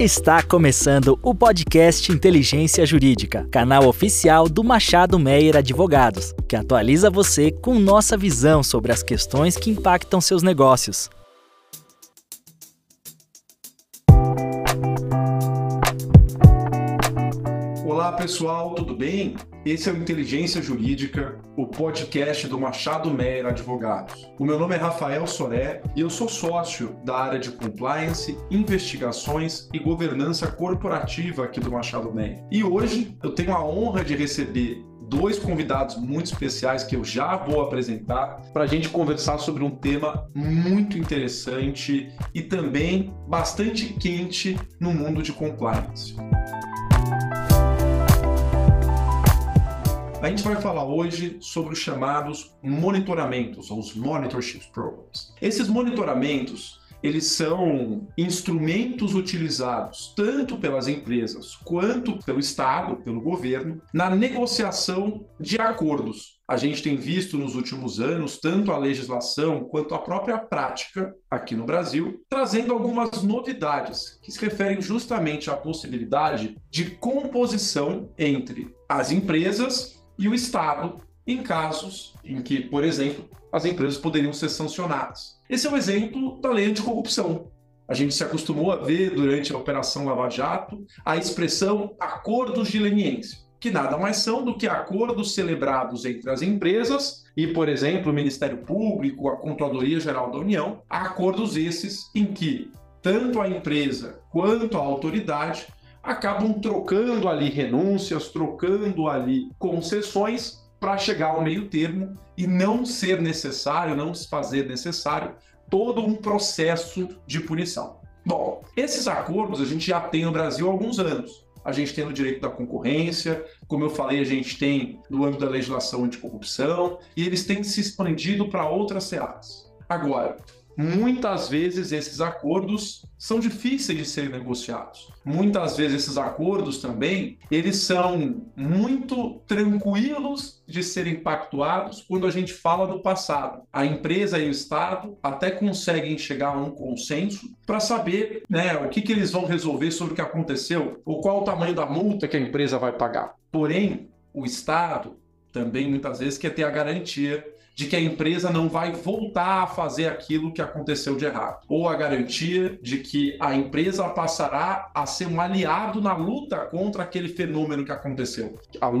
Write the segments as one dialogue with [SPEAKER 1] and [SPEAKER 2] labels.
[SPEAKER 1] Está começando o podcast Inteligência Jurídica, canal oficial do Machado Meyer Advogados, que atualiza você com nossa visão sobre as questões que impactam seus negócios.
[SPEAKER 2] Pessoal, tudo bem? Esse é o Inteligência Jurídica, o podcast do Machado Meyer Advogados. O meu nome é Rafael Soré e eu sou sócio da área de compliance, investigações e governança corporativa aqui do Machado Meyer. E hoje eu tenho a honra de receber dois convidados muito especiais que eu já vou apresentar para a gente conversar sobre um tema muito interessante e também bastante quente no mundo de compliance. A gente vai falar hoje sobre os chamados monitoramentos, ou os Monitorship Programs. Esses monitoramentos, eles são instrumentos utilizados tanto pelas empresas quanto pelo Estado, pelo governo, na negociação de acordos. A gente tem visto nos últimos anos tanto a legislação quanto a própria prática aqui no Brasil, trazendo algumas novidades que se referem justamente à possibilidade de composição entre as empresas e o Estado em casos em que, por exemplo, as empresas poderiam ser sancionadas. Esse é um exemplo da lei anticorrupção. A gente se acostumou a ver durante a Operação Lava Jato a expressão acordos de leniência, que nada mais são do que acordos celebrados entre as empresas e, por exemplo, o Ministério Público, a Controladoria Geral da União, acordos esses em que tanto a empresa quanto a autoridade acabam trocando ali renúncias, trocando ali concessões para chegar ao meio termo e não ser necessário, não se fazer necessário todo um processo de punição. Bom, esses acordos a gente já tem no Brasil há alguns anos. A gente tem no direito da concorrência, como eu falei, a gente tem no âmbito da legislação anticorrupção, e eles têm se expandido para outras searas. Agora, muitas vezes esses acordos são difíceis de serem negociados. Muitas vezes esses acordos também, eles são muito tranquilos de serem pactuados quando a gente fala do passado. A empresa e o Estado até conseguem chegar a um consenso para saber né, o que, que eles vão resolver sobre o que aconteceu ou qual o tamanho da multa que a empresa vai pagar. Porém, o Estado também muitas vezes quer ter a garantia de que a empresa não vai voltar a fazer aquilo que aconteceu de errado, ou a garantia de que a empresa passará a ser um aliado na luta contra aquele fenômeno que aconteceu,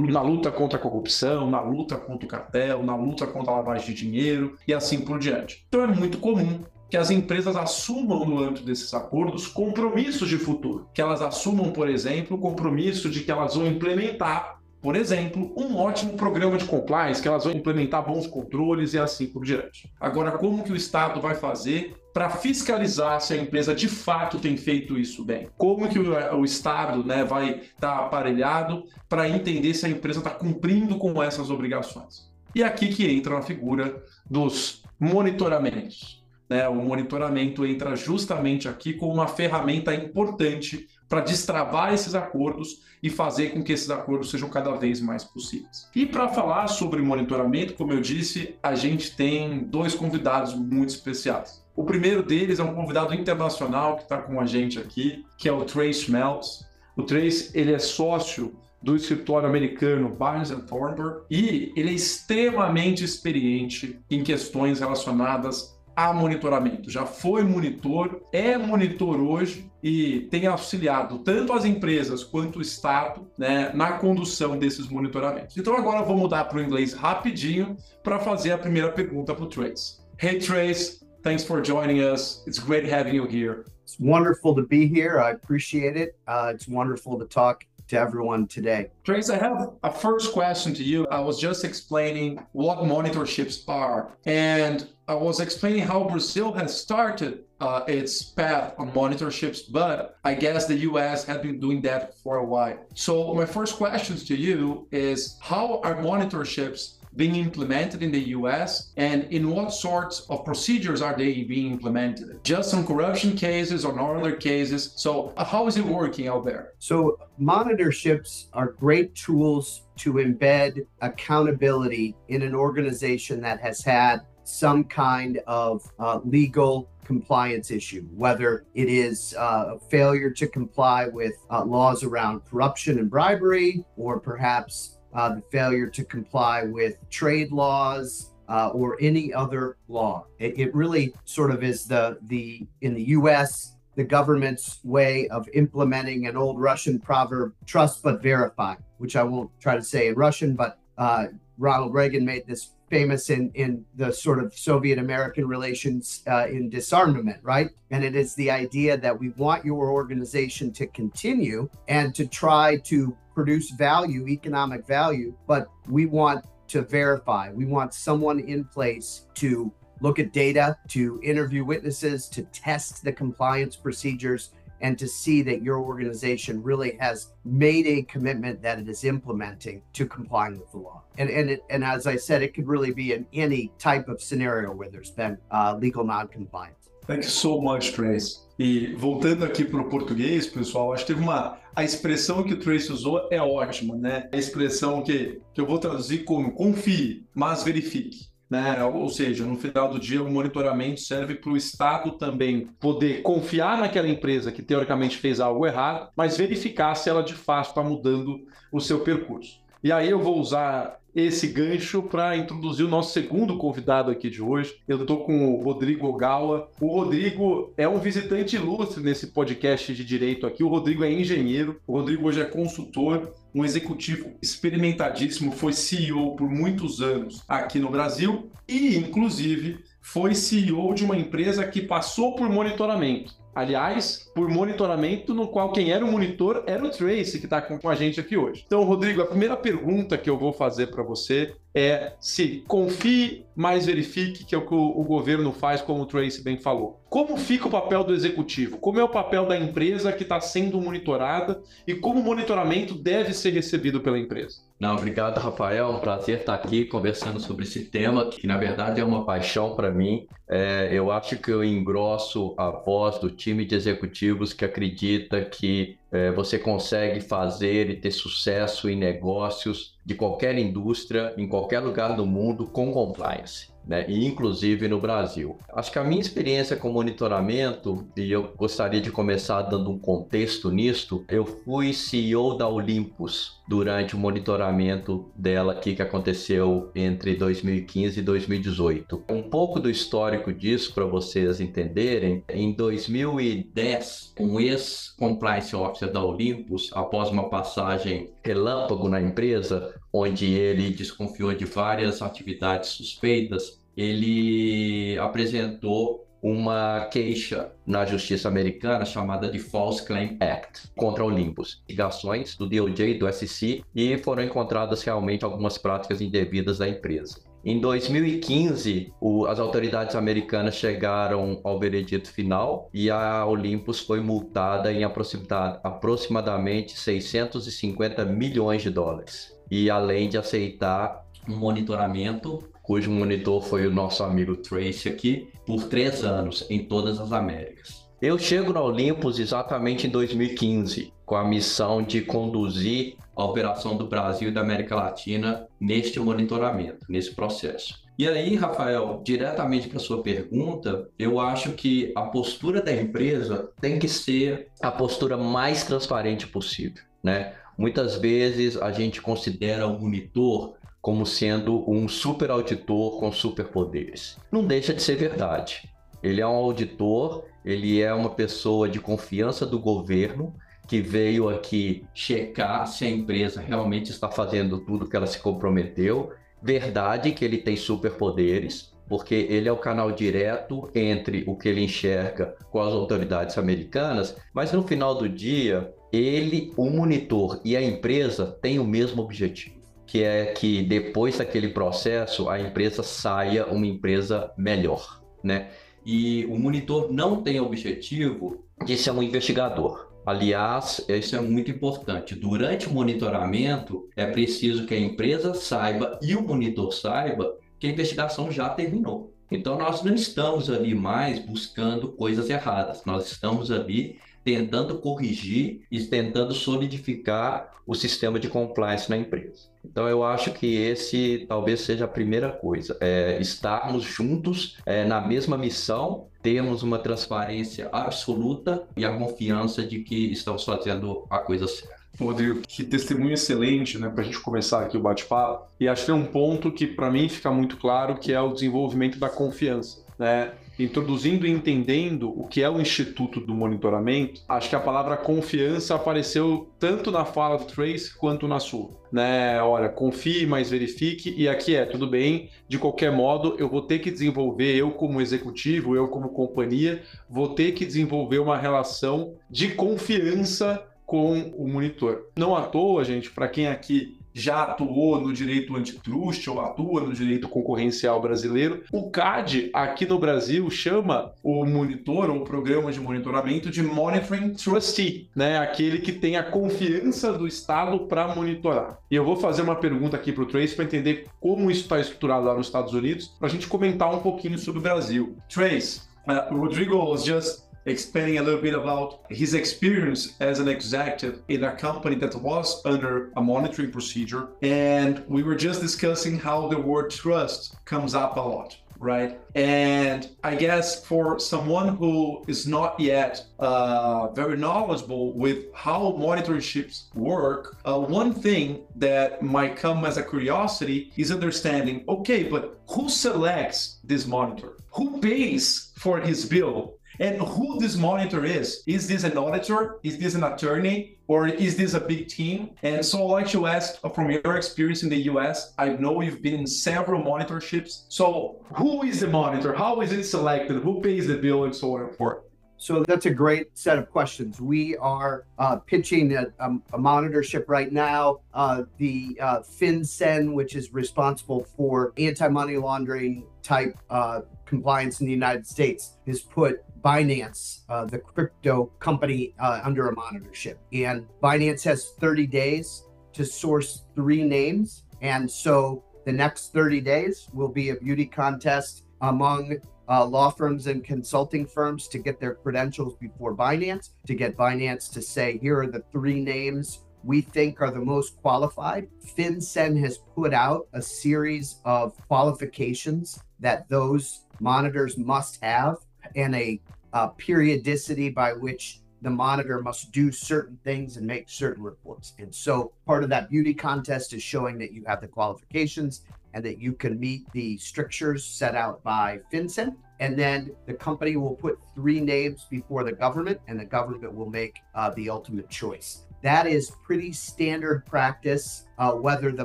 [SPEAKER 2] na luta contra a corrupção, na luta contra o cartel, na luta contra a lavagem de dinheiro e assim por diante. Então é muito comum que as empresas assumam no âmbito desses acordos compromissos de futuro, que elas assumam, por exemplo, o compromisso de que elas vão implementar por exemplo, um ótimo programa de compliance, que elas vão implementar bons controles e assim por diante. Agora, como que o Estado vai fazer para fiscalizar se a empresa de fato tem feito isso bem? Como que o, o Estado né, vai estar tá aparelhado para entender se a empresa está cumprindo com essas obrigações? E aqui que entra a figura dos monitoramentos. Né? O monitoramento entra justamente aqui como uma ferramenta importante para destravar esses acordos e fazer com que esses acordos sejam cada vez mais possíveis. E para falar sobre monitoramento, como eu disse, a gente tem dois convidados muito especiais. O primeiro deles é um convidado internacional que está com a gente aqui, que é o Trace Schmeltz. O Trace ele é sócio do escritório americano Barnes Thornburg e ele é extremamente experiente em questões relacionadas a monitoramento. Já foi monitor, é monitor hoje e tem auxiliado tanto as empresas quanto o Estado né, na condução desses monitoramentos. Então agora eu vou mudar para o inglês rapidinho para fazer a primeira pergunta para o Trace. Hey Trace, thanks for joining us. It's great having you here.
[SPEAKER 3] It's wonderful to be here. I appreciate it. Uh, it's wonderful to talk to everyone today.
[SPEAKER 2] Trace, I have a first question to you. I was just explaining what monitorships are, and I was explaining how Brazil has started uh, its path on monitorships, but I guess the US has been doing that for a while. So, my first question to you is how are monitorships being implemented in the US and in what sorts of procedures are they being implemented? Just some corruption cases or other cases. So, uh, how is it working out there?
[SPEAKER 3] So, monitorships are great tools to embed accountability in an organization that has had some kind of uh, legal compliance issue, whether it is uh, a failure to comply with uh, laws around corruption and bribery, or perhaps uh, the failure to comply with trade laws uh, or any other law. It, it, really sort of is the the in the U.S. the government's way of implementing an old Russian proverb: "Trust but verify," which I won't try to say in Russian, but uh, Ronald Reagan made this famous in in the sort of Soviet American relations uh, in disarmament, right? And it is the idea that we want your organization to continue and to try to produce value, economic value, but we want to verify. We want someone in place to look at data, to interview witnesses, to test the compliance procedures, and to see that your organization really has made a commitment that it is implementing to complying with the law. And and it, and as I said, it could really be in any type of scenario where there's been uh, legal non-compliance.
[SPEAKER 2] Thank you so much, Trace. E voltando aqui para o português, pessoal, acho que teve uma. A expressão que o Trace usou é ótima, né? A expressão que, que eu vou traduzir como confie, mas verifique. Né? Ou seja, no final do dia, o monitoramento serve para o Estado também poder confiar naquela empresa que teoricamente fez algo errado, mas verificar se ela de fato está mudando o seu percurso. E aí eu vou usar esse gancho para introduzir o nosso segundo convidado aqui de hoje. Eu estou com o Rodrigo Ogawa. O Rodrigo é um visitante ilustre nesse podcast de direito aqui. O Rodrigo é engenheiro, o Rodrigo hoje é consultor, um executivo experimentadíssimo, foi CEO por muitos anos aqui no Brasil e, inclusive, foi CEO de uma empresa que passou por monitoramento. Aliás, por monitoramento, no qual quem era o monitor era o Tracy, que está com a gente aqui hoje. Então, Rodrigo, a primeira pergunta que eu vou fazer para você é se confie, mais verifique, que é o que o, governo faz, como o Tracy bem falou. Como fica o papel do executivo? Como é o papel da empresa que está sendo monitorada e como o monitoramento deve ser recebido pela empresa?
[SPEAKER 4] Não, obrigado, Rafael. É um prazer estar aqui conversando sobre esse tema, que na verdade é uma paixão para mim. É, eu acho que eu engrosso a voz do time de executivos que acredita que é, você consegue fazer e ter sucesso em negócios de qualquer indústria, em qualquer lugar do mundo, com compliance né? e inclusive no Brasil. Acho que a minha experiência com monitoramento, e eu gostaria de começar dando um contexto nisto, eu fui CEO da Olympus durante o monitoramento dela aqui que aconteceu entre 2015 e 2018. Um pouco do histórico disso para vocês entenderem, em 2010, um ex-compliance officer da Olympus, após uma passagem relâmpago na empresa, onde ele desconfiou de várias atividades suspeitas, ele apresentou uma queixa na justiça americana chamada de False Claim Act contra Olympus. Investigações do DOJ do SEC e foram encontradas realmente algumas práticas indevidas da empresa. Em 2015, o, as autoridades americanas chegaram ao veredito final e a Olympus foi multada em aproximadamente 650 milhões de dólares. E além de aceitar um monitoramento cujo monitor foi o nosso amigo Tracy aqui, por três anos em todas as Américas. Eu chego na Olympus exatamente em 2015, com a missão de conduzir a operação do Brasil e da América Latina neste monitoramento, nesse processo. E aí, Rafael, diretamente para sua pergunta, eu acho que a postura da empresa tem que ser a postura mais transparente possível, né? Muitas vezes a gente considera o monitor como sendo um super auditor com superpoderes. Não deixa de ser verdade. Ele é um auditor, ele é uma pessoa de confiança do governo que veio aqui checar se a empresa realmente está fazendo tudo que ela se comprometeu. Verdade que ele tem superpoderes, porque ele é o canal direto entre o que ele enxerga com as autoridades americanas, mas no final do dia, ele, o monitor e a empresa têm o mesmo objetivo que é que depois daquele processo a empresa saia uma empresa melhor, né? E o monitor não tem objetivo de ser um investigador. Aliás, isso é muito importante. Durante o monitoramento, é preciso que a empresa saiba e o monitor saiba que a investigação já terminou. Então, nós não estamos ali mais buscando coisas erradas, nós estamos ali tentando corrigir e tentando solidificar o sistema de compliance na empresa. Então, eu acho que esse talvez seja a primeira coisa, é estarmos juntos é, na mesma missão, termos uma transparência absoluta e a confiança de que estamos fazendo a coisa certa.
[SPEAKER 2] Rodrigo, que testemunho excelente, né, para a gente começar aqui o bate-papo. E acho que tem um ponto que para mim fica muito claro, que é o desenvolvimento da confiança, né? Introduzindo e entendendo o que é o Instituto do Monitoramento, acho que a palavra confiança apareceu tanto na fala do Trace quanto na sua. Né? Olha, confie, mas verifique, e aqui é tudo bem. De qualquer modo, eu vou ter que desenvolver, eu como executivo, eu como companhia, vou ter que desenvolver uma relação de confiança com o monitor. Não à toa, gente, para quem aqui já atuou no direito antitrust ou atua no direito concorrencial brasileiro, o CAD aqui no Brasil chama o monitor ou o programa de monitoramento de Monitoring Trustee, né? Aquele que tem a confiança do Estado para monitorar. E eu vou fazer uma pergunta aqui para o Trace para entender como isso está estruturado lá nos Estados Unidos, para a gente comentar um pouquinho sobre o Brasil. Trace, uh, Rodrigo was just explaining a little bit about his experience as an executive in a company that was under a monitoring procedure. And we were just discussing how the word trust comes up a lot right? And I guess for someone who is not yet uh, very knowledgeable with how monitoring ships work, uh, one thing that might come as a curiosity is understanding okay, but who selects this monitor? Who pays for his bill? And who this monitor is. Is this an auditor? Is this an attorney? Or is this a big team? And so I'd like to ask from your experience in the US, I know you've been in several monitorships. So who is the monitor? How is it selected? Who pays the bill and so on and forth?
[SPEAKER 3] So that's a great set of questions. We are uh, pitching a, a, a, monitorship right now. Uh, the uh, FinCEN, which is responsible for anti-money laundering type uh, compliance in the United States, has put Binance, uh, the crypto company, uh, under a monitorship. And Binance has 30 days to source three names. And so the next 30 days will be a beauty contest among uh, law firms and consulting firms to get their credentials before Binance, to get Binance to say, here are the three names we think are the most qualified. FinCEN has put out a series of qualifications that those monitors must have and a uh, periodicity by which the monitor must do certain things and make certain reports. And so part of that beauty contest is showing that you have the qualifications and that you can meet the strictures set out by FinCEN. And then the company will put three names before the government, and the government will make uh, the ultimate choice. That is pretty standard practice, uh, whether the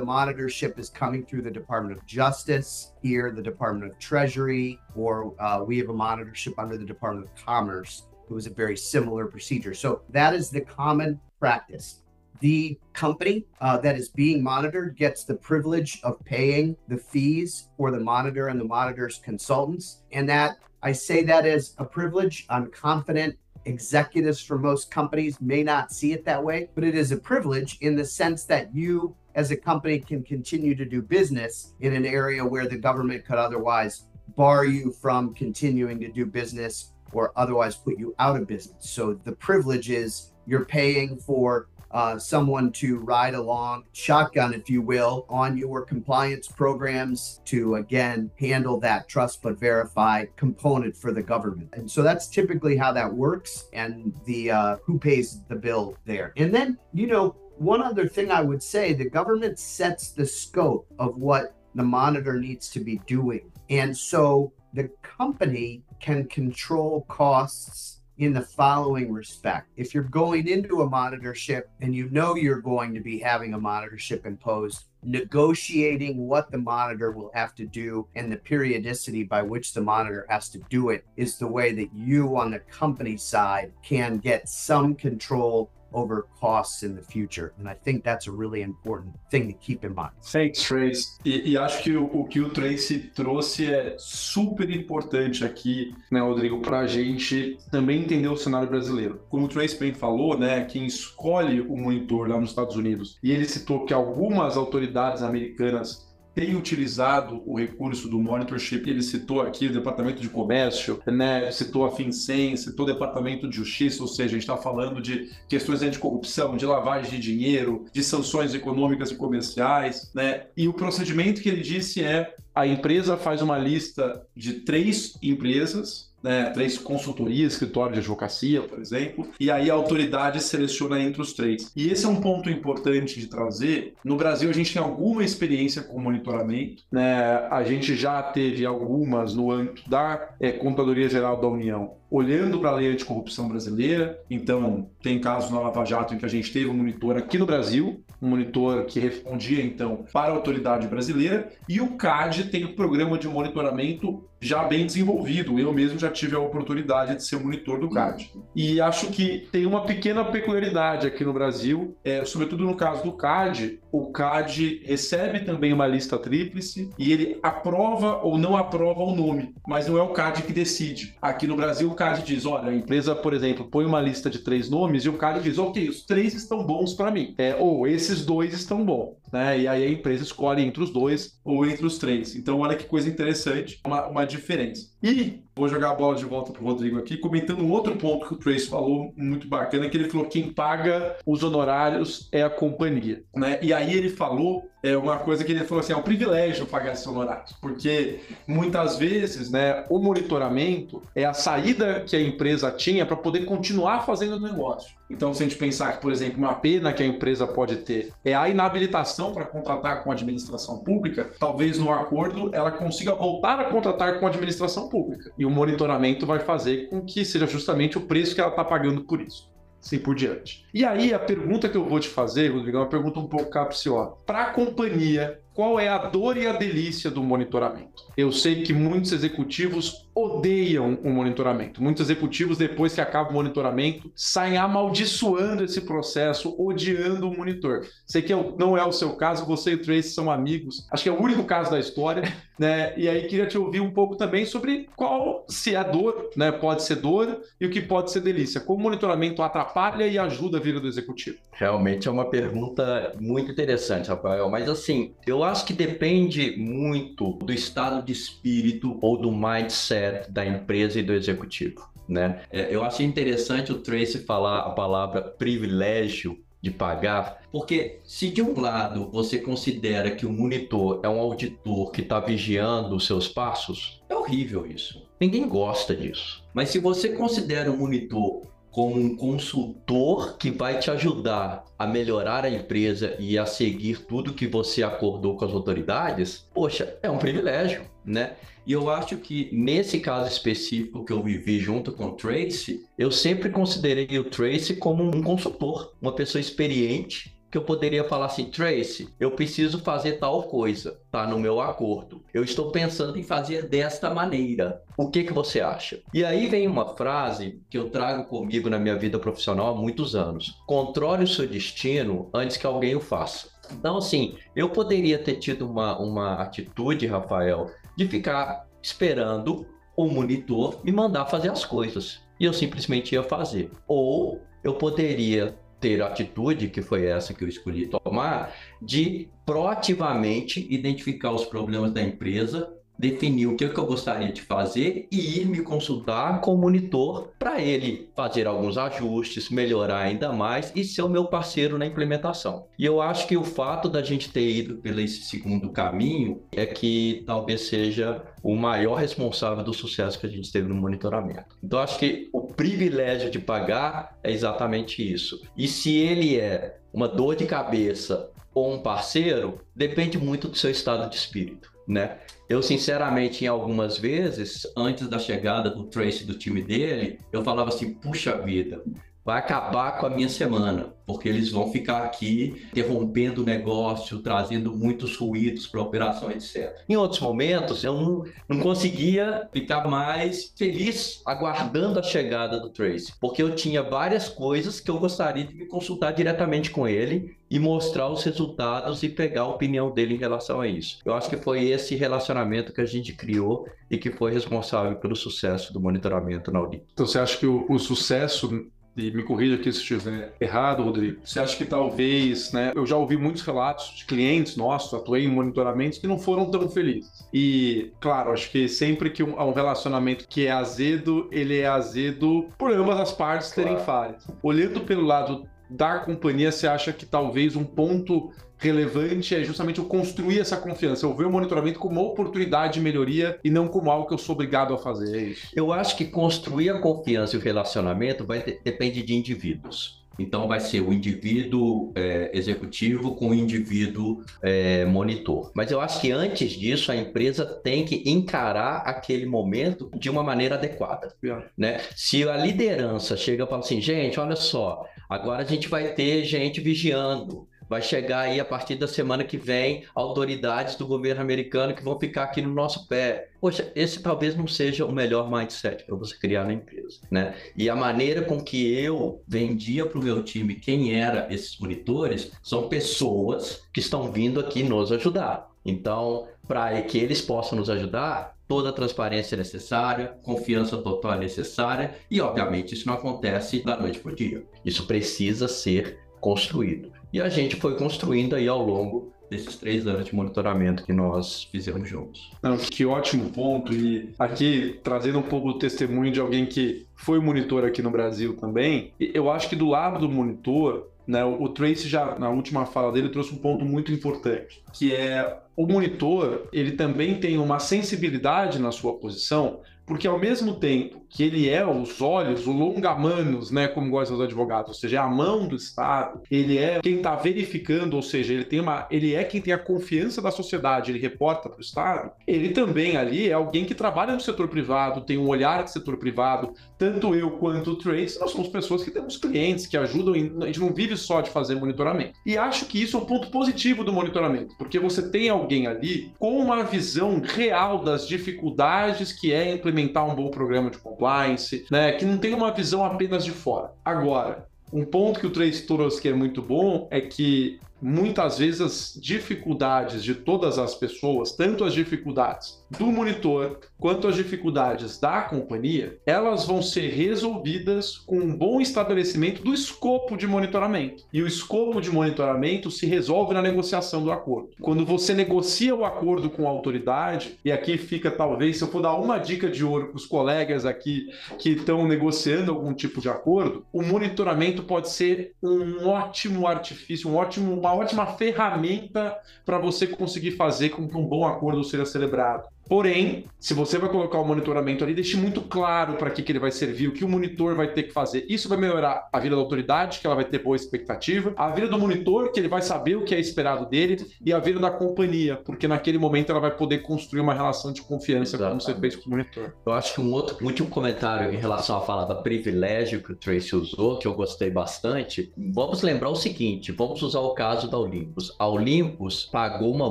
[SPEAKER 3] monitorship is coming through the Department of Justice, here, the Department of Treasury, or uh, we have a monitorship under the Department of Commerce. It was a very similar procedure. So that is the common practice. The company uh, that is being monitored gets the privilege of paying the fees for the monitor and the monitor's consultants. And that I say that as a privilege. I'm confident executives for most companies may not see it that way, but it is a privilege in the sense that you, as a company, can continue to do business in an area where the government could otherwise bar you from continuing to do business or otherwise put you out of business. So the privilege is you're paying for uh, someone to ride along shotgun, if you will, on your compliance programs to again handle that trust but verify component for the government. And so that's typically how that works and the uh, who pays the bill there. And then, you know, one other thing I would say the government sets the scope of what the monitor needs to be doing. And so the company can control costs in the following respect. If you're going into a monitorship and you know you're going to be having a monitorship imposed, negotiating what the monitor will have to do and the periodicity by which the monitor has to do it is the way that you on the company side can get some control over costs in the future. And I think that's a really important thing to keep in mind.
[SPEAKER 2] Thanks, Trace. E, e acho que o, o, que o Trace trouxe é super importante aqui, né, Rodrigo, para a gente também entender o cenário brasileiro. Como o Trace bem falou, né, quem escolhe o monitor lá nos Estados Unidos, e ele citou que algumas autoridades americanas tem utilizado o recurso do monitorship. Ele citou aqui o Departamento de Comércio, né? citou a FinCEN, citou o Departamento de Justiça, ou seja, a gente está falando de questões de corrupção, de lavagem de dinheiro, de sanções econômicas e comerciais, né? E o procedimento que ele disse é a empresa faz uma lista de três empresas né, três consultorias, escritório de advocacia, por exemplo, e aí a autoridade seleciona entre os três. E esse é um ponto importante de trazer. No Brasil, a gente tem alguma experiência com monitoramento, né? A gente já teve algumas no âmbito da é, Contadoria Geral da União, olhando para a lei anticorrupção brasileira. Então, tem casos na Lava Jato em que a gente teve um monitor aqui no Brasil, um monitor que respondia então para a autoridade brasileira, e o CAD tem um programa de monitoramento já bem desenvolvido. Eu mesmo já tive a oportunidade de ser monitor do CAD. E acho que tem uma pequena peculiaridade aqui no Brasil, é, sobretudo no caso do CAD, o CAD recebe também uma lista tríplice e ele aprova ou não aprova o nome, mas não é o CAD que decide. Aqui no Brasil, o CAD diz: olha, a empresa, por exemplo, põe uma lista de três nomes e o CAD diz: ok, os três estão bons para mim, é, ou esses dois estão bons. Né? E aí a empresa escolhe entre os dois ou entre os três. Então, olha que coisa interessante, uma, uma diferença. E vou jogar a bola de volta para o Rodrigo aqui, comentando um outro ponto que o Trace falou, muito bacana, que ele falou que quem paga os honorários é a companhia. Né? E aí ele falou é uma coisa que ele falou assim, é um privilégio pagar esses honorários, porque muitas vezes, né, o monitoramento é a saída que a empresa tinha para poder continuar fazendo o negócio. Então, se a gente pensar que, por exemplo, uma pena que a empresa pode ter é a inabilitação para contratar com a administração pública, talvez no acordo ela consiga voltar a contratar com a administração pública. E o monitoramento vai fazer com que seja justamente o preço que ela está pagando por isso assim por diante. E aí, a pergunta que eu vou te fazer, Rodrigo, é uma pergunta um pouco capciosa. Para a companhia, qual é a dor e a delícia do monitoramento? Eu sei que muitos executivos odeiam o monitoramento. Muitos executivos, depois que acaba o monitoramento, saem amaldiçoando esse processo, odiando o monitor. Sei que não é o seu caso, você e o Trace são amigos. Acho que é o único caso da história, né? E aí queria te ouvir um pouco também sobre qual se é dor, né? Pode ser dor e o que pode ser delícia. Como o monitoramento atrapalha e ajuda a vida do executivo?
[SPEAKER 4] Realmente é uma pergunta muito interessante, Rafael. Mas assim, eu acho que depende muito do estado de espírito ou do mindset da empresa e do executivo. Né? É, eu achei interessante o Tracy falar a palavra privilégio de pagar, porque se de um lado você considera que o monitor é um auditor que está vigiando os seus passos, é horrível isso. Ninguém gosta disso. Mas se você considera o monitor como um consultor que vai te ajudar a melhorar a empresa e a seguir tudo que você acordou com as autoridades, poxa, é um privilégio, né? E eu acho que nesse caso específico que eu vivi junto com o Tracy, eu sempre considerei o Tracy como um consultor, uma pessoa experiente que eu poderia falar assim, Tracy, eu preciso fazer tal coisa, tá no meu acordo. Eu estou pensando em fazer desta maneira. O que que você acha? E aí vem uma frase que eu trago comigo na minha vida profissional há muitos anos. Controle o seu destino antes que alguém o faça. Então, assim, eu poderia ter tido uma, uma atitude, Rafael, de ficar esperando o monitor me mandar fazer as coisas. E eu simplesmente ia fazer. Ou eu poderia ter a atitude, que foi essa que eu escolhi tomar, de proativamente identificar os problemas da empresa definir o que, eu gostaria de fazer e ir me consultar com o monitor para ele fazer alguns ajustes, melhorar ainda mais e ser o meu parceiro na implementação. E eu acho que o fato da gente ter ido pelo esse segundo caminho é que talvez seja o maior responsável do sucesso que a gente teve no monitoramento. Então acho que o privilégio de pagar é exatamente isso. E se ele é uma dor de cabeça ou um parceiro, depende muito do seu estado de espírito né? Eu, sinceramente, em algumas vezes, antes da chegada do Tracy do time dele, eu falava assim: puxa vida, vai acabar com a minha semana, porque eles vão ficar aqui interrompendo o negócio, trazendo muitos ruídos para a operação, etc. Em outros momentos, eu não, não conseguia ficar mais feliz aguardando a chegada do Tracy, porque eu tinha várias coisas que eu gostaria de me consultar diretamente com ele e mostrar os resultados e pegar a opinião dele em relação a isso. Eu acho que foi esse relacionamento que a gente criou e que foi responsável pelo sucesso do monitoramento na Audi.
[SPEAKER 2] Então você acha que o, o sucesso e me corrija aqui se estiver errado, Rodrigo, você acha que talvez, né? Eu já ouvi muitos relatos de clientes nossos, atuei em monitoramentos, que não foram tão felizes. E, claro, acho que sempre que um, há um relacionamento que é azedo, ele é azedo por ambas as partes claro. terem falhas. Olhando pelo lado da companhia, você acha que talvez um ponto relevante é justamente eu construir essa confiança, eu ver o monitoramento como uma oportunidade de melhoria e não como algo que eu sou obrigado a fazer. É
[SPEAKER 4] eu acho que construir a confiança e o relacionamento vai depende de indivíduos. Então, vai ser o indivíduo é, executivo com o indivíduo é, monitor. Mas eu acho que antes disso, a empresa tem que encarar aquele momento de uma maneira adequada. Né? Se a liderança chega e fala assim, gente, olha só, agora a gente vai ter gente vigiando vai chegar aí a partir da semana que vem autoridades do governo americano que vão ficar aqui no nosso pé. Poxa, esse talvez não seja o melhor mindset para você criar na empresa, né? E a maneira com que eu vendia para o meu time quem era esses monitores são pessoas que estão vindo aqui nos ajudar. Então, para que eles possam nos ajudar, toda a transparência é necessária, confiança total é necessária e, obviamente, isso não acontece da noite para o dia. Isso precisa ser construído. E a gente foi construindo aí ao longo desses três anos de monitoramento que nós fizemos juntos.
[SPEAKER 2] Não, que ótimo ponto. E aqui, trazendo um pouco do testemunho de alguém que foi monitor aqui no Brasil também, eu acho que do lado do monitor, né, o Tracy já, na última fala dele, trouxe um ponto muito importante, que é o monitor, ele também tem uma sensibilidade na sua posição porque ao mesmo tempo que ele é os olhos, o longa-manos, né, como gostam os advogados, ou seja, é a mão do Estado, ele é quem está verificando, ou seja, ele tem uma, ele é quem tem a confiança da sociedade, ele reporta para o Estado. Ele também ali é alguém que trabalha no setor privado, tem um olhar de setor privado. Tanto eu quanto o Trace, nós somos pessoas que temos clientes que ajudam, a gente não vive só de fazer monitoramento. E acho que isso é um ponto positivo do monitoramento, porque você tem alguém ali com uma visão real das dificuldades que é implementar implementar um bom programa de compliance, né? Que não tem uma visão apenas de fora. Agora, um ponto que o trouxe que é muito bom é que muitas vezes as dificuldades de todas as pessoas, tanto as dificuldades do monitor quanto as dificuldades da companhia, elas vão ser resolvidas com um bom estabelecimento do escopo de monitoramento. E o escopo de monitoramento se resolve na negociação do acordo. Quando você negocia o acordo com a autoridade, e aqui fica talvez, se eu for dar uma dica de ouro para os colegas aqui que estão negociando algum tipo de acordo, o monitoramento pode ser um ótimo artifício, um ótimo, uma ótima ferramenta para você conseguir fazer com que um bom acordo seja celebrado. Porém, se você vai colocar o monitoramento ali, deixe muito claro para que, que ele vai servir, o que o monitor vai ter que fazer. Isso vai melhorar a vida da autoridade, que ela vai ter boa expectativa, a vida do monitor, que ele vai saber o que é esperado dele, e a vida da companhia, porque naquele momento ela vai poder construir uma relação de confiança, Exatamente. como você fez com o monitor.
[SPEAKER 4] Eu acho que um outro um último comentário em relação à palavra privilégio que o Tracy usou, que eu gostei bastante, vamos lembrar o seguinte: vamos usar o caso da Olympus. A Olympus pagou uma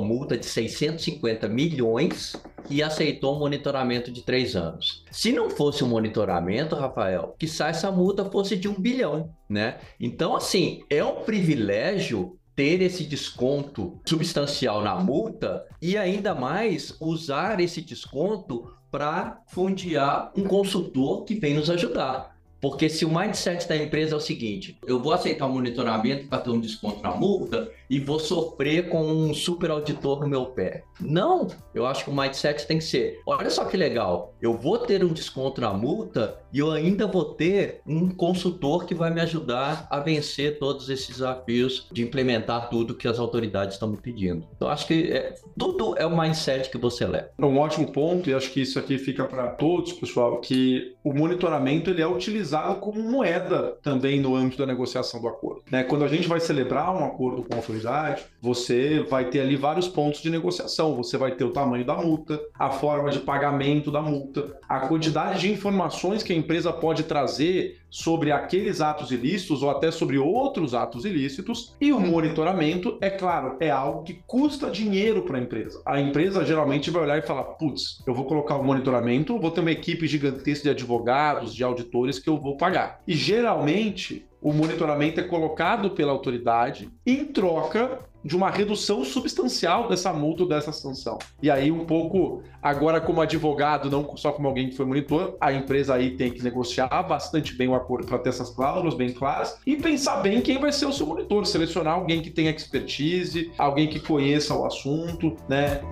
[SPEAKER 4] multa de 650 milhões e aceitou um monitoramento de três anos. Se não fosse um monitoramento, Rafael, que essa multa fosse de um bilhão, né? Então, assim, é um privilégio ter esse desconto substancial na multa e ainda mais usar esse desconto para fundiar um consultor que vem nos ajudar. Porque se o mindset da empresa é o seguinte, eu vou aceitar o um monitoramento para ter um desconto na multa e vou sofrer com um super auditor no meu pé. Não, eu acho que o mindset tem que ser, olha só que legal, eu vou ter um desconto na multa e eu ainda vou ter um consultor que vai me ajudar a vencer todos esses desafios de implementar tudo que as autoridades estão me pedindo. Então acho que é, tudo é o mindset que você leva.
[SPEAKER 2] É um ótimo ponto e acho que isso aqui fica para todos, pessoal, que o monitoramento ele é utilizado como moeda também no âmbito da negociação do acordo. Né? Quando a gente vai celebrar um acordo com a autoridade, você vai ter ali vários pontos de negociação. Você vai ter o tamanho da multa, a forma de pagamento da multa, a quantidade de informações que a empresa pode trazer sobre aqueles atos ilícitos ou até sobre outros atos ilícitos. E o monitoramento, é claro, é algo que custa dinheiro para a empresa. A empresa geralmente vai olhar e falar: putz, eu vou colocar o monitoramento, vou ter uma equipe gigantesca de advogados, de auditores que eu vou pagar. E geralmente o monitoramento é colocado pela autoridade em troca de uma redução substancial dessa multa dessa sanção. E aí, um pouco, agora como advogado, não só como alguém que foi monitor, a empresa aí tem que negociar bastante bem o acordo para ter essas cláusulas bem claras e pensar bem quem vai ser o seu monitor, selecionar alguém que tenha expertise, alguém que conheça o assunto, né?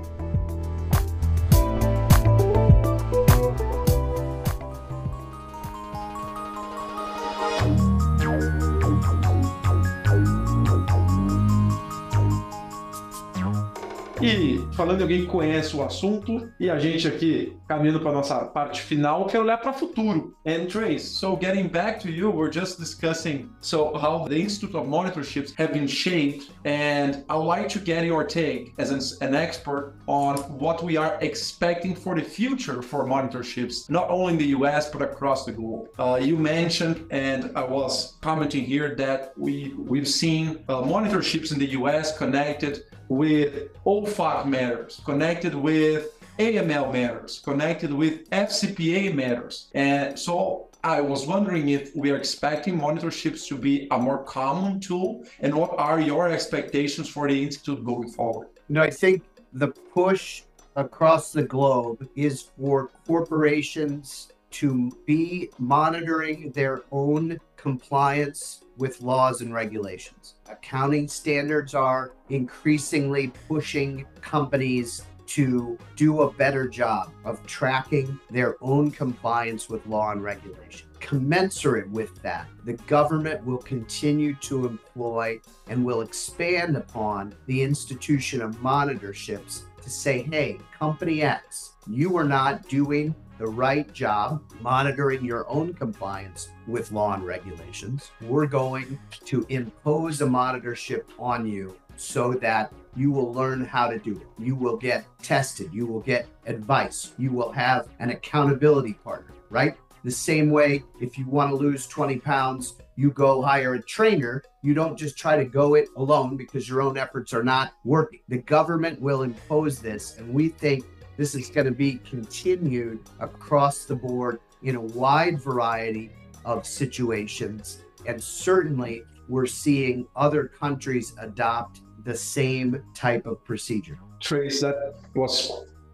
[SPEAKER 2] E falando de alguém que conhece o assunto, e a gente aqui caminhando para nossa parte final, quero olhar para o futuro. And Trace, so getting back to you, we're just discussing so how the Institute of Monitorships have been shaped, and I'd like to get your take as an, an expert on what we are expecting for the future for monitorships, not only in the US but across the globe. Uh, you mentioned, and I was commenting here that we we've seen uh, monitorships in the US connected with OFAC matters, connected with AML matters, connected with FCPA matters. And so I was wondering if we are expecting monitorships to be a more common tool, and what are your expectations for the Institute going forward?
[SPEAKER 3] You know, I think the push across the globe is for corporations to be monitoring their own compliance with laws and regulations. Accounting standards are increasingly pushing companies to do a better job of tracking their own compliance with law and regulation. Commensurate with that, the government will continue to employ and will expand upon the institution of monitorships to say, hey, company X, you are not doing the right job monitoring your own compliance with law and regulations. We're going to impose a monitorship on you so that you will learn how to do it. You will get tested. You will get advice. You will have an accountability partner, right? The same way, if you want to lose 20 pounds, you go hire a trainer. You don't just try to go it alone because your own efforts are not working. The government will impose this, and we think this is going to be continued across the board in a wide variety of situations. And certainly, we're seeing other countries adopt the same type of procedure.
[SPEAKER 2] Trace, that was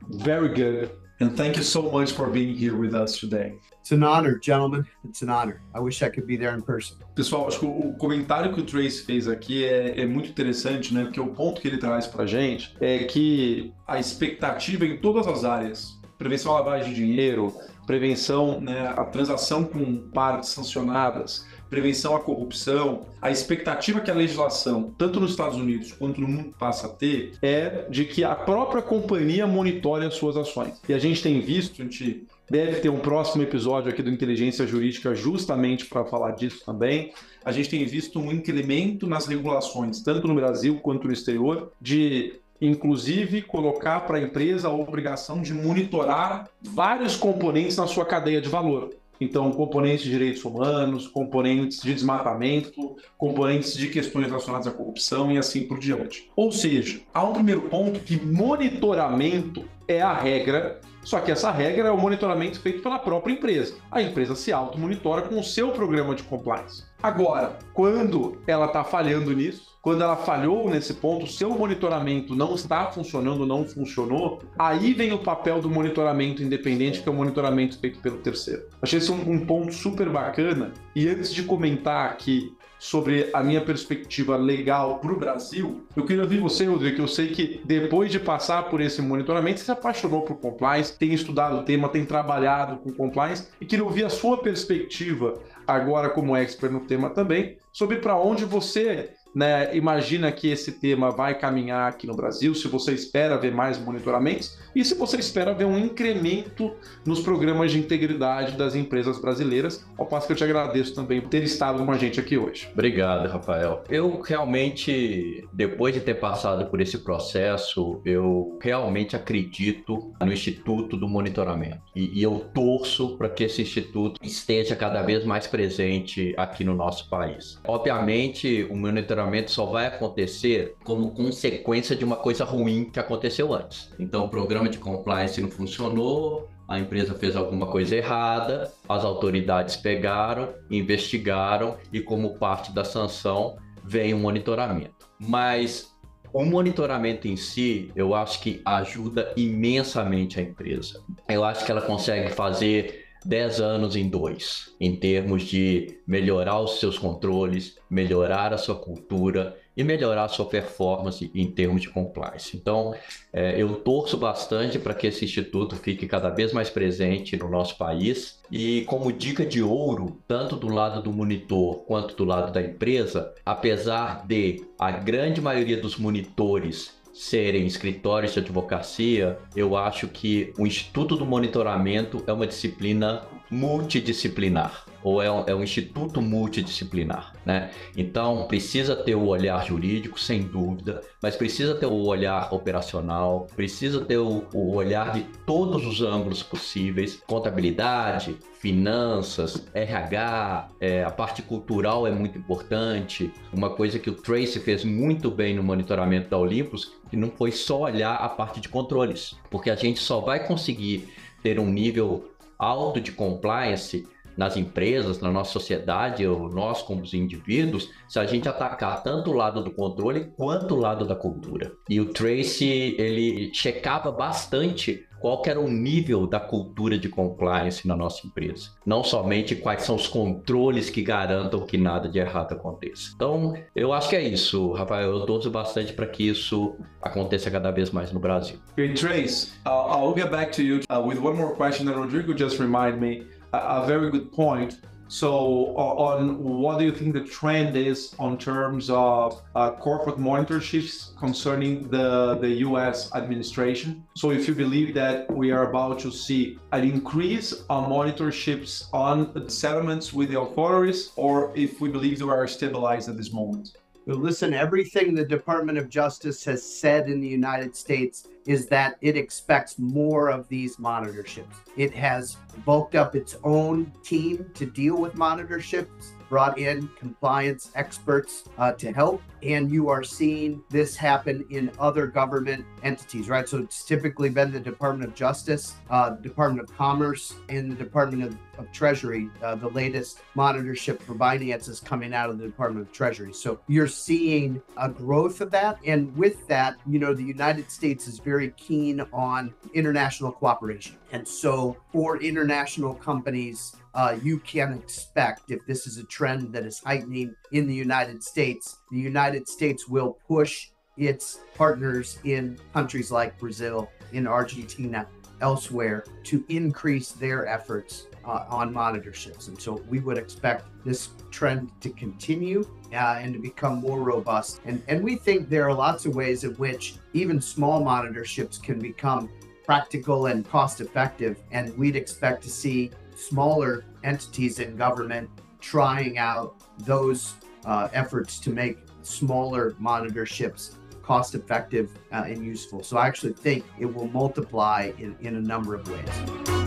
[SPEAKER 2] very good. And thank you so much for being here with us today.
[SPEAKER 3] It's an honor, gentlemen. It's an honor. I wish I could be there in person.
[SPEAKER 2] Pessoal, acho que o comentário que o Trace fez aqui é, é muito interessante, né? Porque o ponto que ele traz para gente é que a expectativa em todas as áreas, prevenção à lavagem de dinheiro, prevenção, né, a transação com partes sancionadas, prevenção à corrupção, a expectativa que a legislação, tanto nos Estados Unidos quanto no mundo, passa a ter é de que a própria companhia monitore as suas ações. E a gente tem visto, a gente deve ter um próximo episódio aqui do Inteligência Jurídica justamente para falar disso também. A gente tem visto um incremento nas regulações, tanto no Brasil quanto no exterior, de inclusive colocar para a empresa a obrigação de monitorar vários componentes na sua cadeia de valor. Então, componentes de direitos humanos, componentes de desmatamento, componentes de questões relacionadas à corrupção e assim por diante. Ou seja, há um primeiro ponto que monitoramento é a regra, só que essa regra é o monitoramento feito pela própria empresa. A empresa se auto-monitora com o seu programa de compliance. Agora, quando ela está falhando nisso, quando ela falhou nesse ponto, seu monitoramento não está funcionando, não funcionou, aí vem o papel do monitoramento independente, que é o monitoramento feito pelo terceiro. Achei esse um, um ponto super bacana. E antes de comentar aqui sobre a minha perspectiva legal para o Brasil, eu queria ouvir você, Rodrigo, que eu sei que depois de passar por esse monitoramento, você se apaixonou por compliance, tem estudado o tema, tem trabalhado com compliance e queria ouvir a sua perspectiva agora como expert no tema também, sobre para onde você né, imagina que esse tema vai caminhar aqui no Brasil, se você espera ver mais monitoramentos e se você espera ver um incremento nos programas de integridade das empresas brasileiras, ao passo que eu te agradeço também por ter estado com a gente aqui hoje.
[SPEAKER 4] Obrigado, Rafael. Eu realmente, depois de ter passado por esse processo, eu realmente acredito no Instituto do Monitoramento e, e eu torço para que esse instituto esteja cada vez mais presente aqui no nosso país. Obviamente, o monitoramento só vai acontecer como consequência de uma coisa ruim que aconteceu antes. Então, o programa de compliance não funcionou, a empresa fez alguma coisa errada, as autoridades pegaram, investigaram e, como parte da sanção, vem o monitoramento. Mas o monitoramento em si, eu acho que ajuda imensamente a empresa. Eu acho que ela consegue fazer 10 anos em dois, em termos de melhorar os seus controles, melhorar a sua cultura e melhorar a sua performance em termos de compliance. Então, é, eu torço bastante para que esse instituto fique cada vez mais presente no nosso país. E como dica de ouro, tanto do lado do monitor quanto do lado da empresa, apesar de a grande maioria dos monitores serem escritórios de advocacia, eu acho que o Instituto do Monitoramento é uma disciplina multidisciplinar ou é um, é um, instituto multidisciplinar, né? Então precisa ter o olhar jurídico, sem dúvida, mas precisa ter o olhar operacional, precisa ter o, o olhar de todos os ângulos possíveis, contabilidade, finanças, RH, é, a parte cultural é muito importante. Uma coisa que o Tracy fez muito bem no monitoramento da Olympus, que não foi só olhar a parte de controles, porque a gente só vai conseguir ter um nível alto de compliance nas empresas, na nossa sociedade, ou nós como os indivíduos, se a gente atacar tanto o lado do controle quanto o lado da cultura. E o Tracy, ele checava bastante qual era o nível da cultura de compliance na nossa empresa. Não somente quais são os controles que garantam que nada de errado aconteça. Então, eu acho que é isso, Rafael. Eu torço bastante para que isso aconteça cada vez mais no Brasil.
[SPEAKER 2] Okay, Trace, uh, I'll get back to you uh, with one more question that Rodrigo just reminded me. A, very good point. So, on what do you think the trend is on terms of uh, corporate monitorships concerning the, the US administration? So, if you believe that we are about to see an increase on monitorships on settlements with the authorities, or if we believe we are stabilized at this moment?
[SPEAKER 3] listen, everything the Department of Justice has said in the United States is that it expects more of these monitorships. It has bulked up its own team to deal with monitorships brought in compliance experts uh, to help. And you are seeing this happen in other government entities, right? So it's typically been the Department of Justice, uh, Department of Commerce, and the Department of, of Treasury. Uh, the latest monitorship for Binance is coming out of the Department of Treasury. So you're seeing a growth of that. And with that, you know, the United States is very keen on international cooperation. And so for international companies, uh, you can expect if this is a trend that is heightening in the United States, the United States will push its partners in countries like Brazil, in Argentina, elsewhere to increase their efforts uh, on monitorships. And so we would expect this trend to continue uh, and to become more robust. And, and we think there are lots of ways in which even small monitorships can become practical and cost effective. And we'd expect to see smaller entities in government trying out those uh, efforts to make smaller monitorships cost effective uh, and useful. So I actually think it will multiply in, in a number of ways.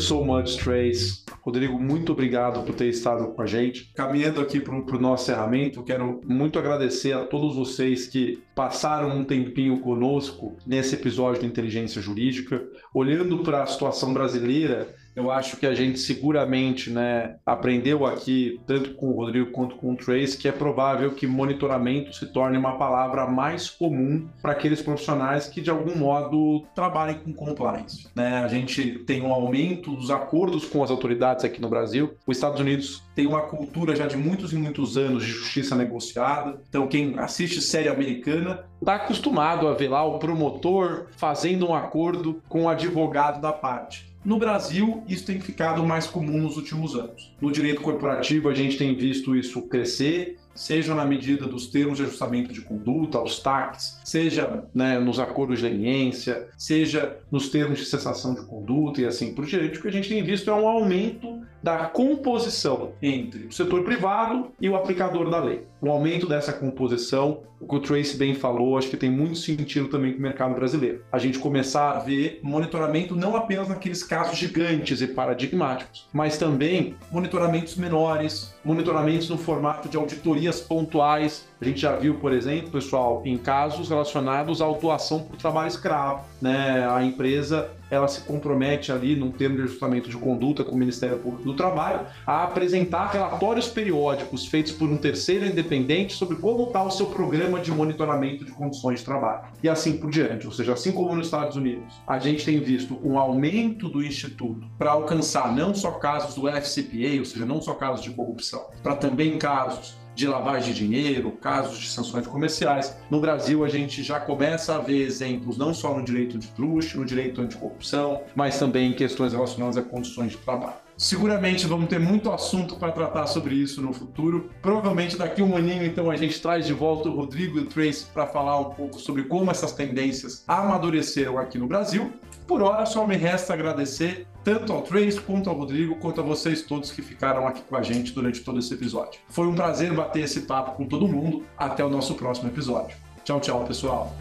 [SPEAKER 2] So much, Trace. Rodrigo, muito obrigado por ter estado com a gente. Caminhando aqui para o nosso encerramento, quero muito agradecer a todos vocês que passaram um tempinho conosco nesse episódio de Inteligência Jurídica, olhando para a situação brasileira eu acho que a gente seguramente né, aprendeu aqui, tanto com o Rodrigo quanto com o Trace, que é provável que monitoramento se torne uma palavra mais comum para aqueles profissionais que, de algum modo, trabalhem com compliance. Né? A gente tem um aumento dos acordos com as autoridades aqui no Brasil. Os Estados Unidos tem uma cultura já de muitos e muitos anos de justiça negociada. Então, quem assiste série americana está acostumado a ver lá o promotor fazendo um acordo com o advogado da parte. No Brasil, isso tem ficado mais comum nos últimos anos. No direito corporativo, a gente tem visto isso crescer, seja na medida dos termos de ajustamento de conduta, os TACs, seja né, nos acordos de leniência, seja nos termos de cessação de conduta e assim por diante. O que a gente tem visto é um aumento da composição entre o setor privado e o aplicador da lei. O aumento dessa composição, o que o Trace bem falou, acho que tem muito sentido também com o mercado brasileiro. A gente começar a ver monitoramento não apenas naqueles casos gigantes e paradigmáticos, mas também monitoramentos menores, monitoramentos no formato de auditorias pontuais. A gente já viu, por exemplo, pessoal, em casos relacionados à autuação por trabalho escravo, né? A empresa ela se compromete ali num termo de ajustamento de conduta com o Ministério Público do Trabalho a apresentar relatórios periódicos feitos por um terceiro independente sobre como está o seu programa de monitoramento de condições de trabalho e assim por diante. Ou seja, assim como nos Estados Unidos, a gente tem visto um aumento do instituto para alcançar não só casos do FCPA, ou seja, não só casos de corrupção, para também casos de lavagem de dinheiro, casos de sanções comerciais. No Brasil, a gente já começa a ver exemplos não só no direito de truste, no direito anticorrupção, mas também em questões relacionadas a condições de trabalho. Seguramente vamos ter muito assunto para tratar sobre isso no futuro. Provavelmente daqui a um aninho, então, a gente traz de volta o Rodrigo e o Trace para falar um pouco sobre como essas tendências amadureceram aqui no Brasil. Por hora, só me resta agradecer tanto ao Trace, quanto ao Rodrigo, quanto a vocês todos que ficaram aqui com a gente durante todo esse episódio. Foi um prazer bater esse papo com todo mundo. Até o nosso próximo episódio. Tchau, tchau, pessoal.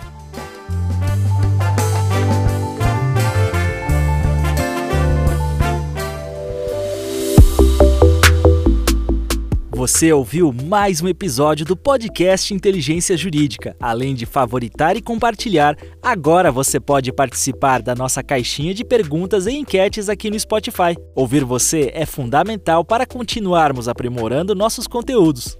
[SPEAKER 1] Você ouviu mais um episódio do podcast Inteligência Jurídica. Além de favoritar e compartilhar, agora você pode participar da nossa caixinha de perguntas e enquetes aqui no Spotify. Ouvir você é fundamental para continuarmos aprimorando nossos conteúdos.